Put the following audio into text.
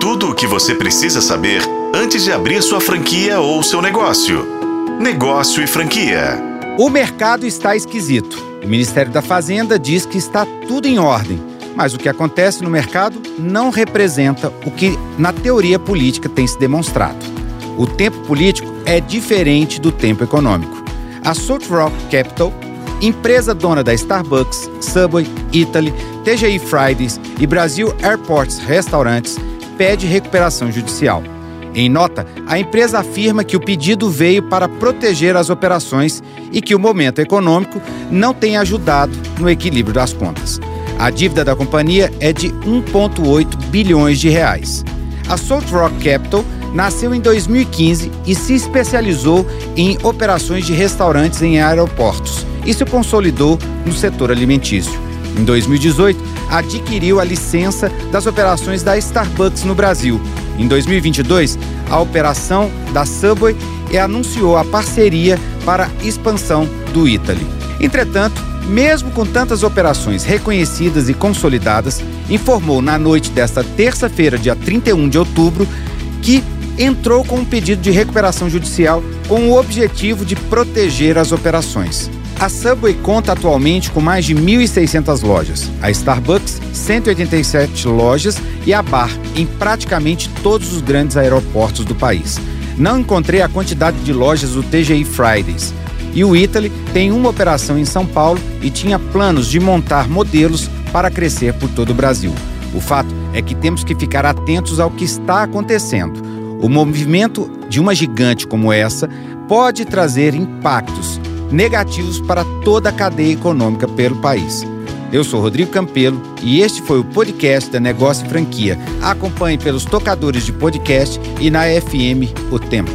Tudo o que você precisa saber antes de abrir sua franquia ou seu negócio. Negócio e franquia. O mercado está esquisito. O Ministério da Fazenda diz que está tudo em ordem, mas o que acontece no mercado não representa o que na teoria política tem se demonstrado. O tempo político é diferente do tempo econômico. A Salt Rock Capital, empresa dona da Starbucks, Subway, Italy, TGI Fridays e Brasil Airports Restaurantes, pede recuperação judicial. Em nota, a empresa afirma que o pedido veio para proteger as operações e que o momento econômico não tem ajudado no equilíbrio das contas. A dívida da companhia é de 1,8 bilhões de reais. A Salt Rock Capital nasceu em 2015 e se especializou em operações de restaurantes em aeroportos e se consolidou no setor alimentício. Em 2018, adquiriu a licença das operações da Starbucks no Brasil. Em 2022, a operação da Subway e anunciou a parceria para a expansão do Italy. Entretanto, mesmo com tantas operações reconhecidas e consolidadas, informou na noite desta terça-feira, dia 31 de outubro, que entrou com um pedido de recuperação judicial com o objetivo de proteger as operações. A Subway conta atualmente com mais de 1.600 lojas, a Starbucks 187 lojas e a Bar em praticamente todos os grandes aeroportos do país. Não encontrei a quantidade de lojas do TGI Fridays. E o Italy tem uma operação em São Paulo e tinha planos de montar modelos para crescer por todo o Brasil. O fato é que temos que ficar atentos ao que está acontecendo. O movimento de uma gigante como essa pode trazer impactos negativos para toda a cadeia econômica pelo país. Eu sou Rodrigo Campelo e este foi o podcast da Negócio e Franquia. Acompanhe pelos tocadores de podcast e na FM O Tempo.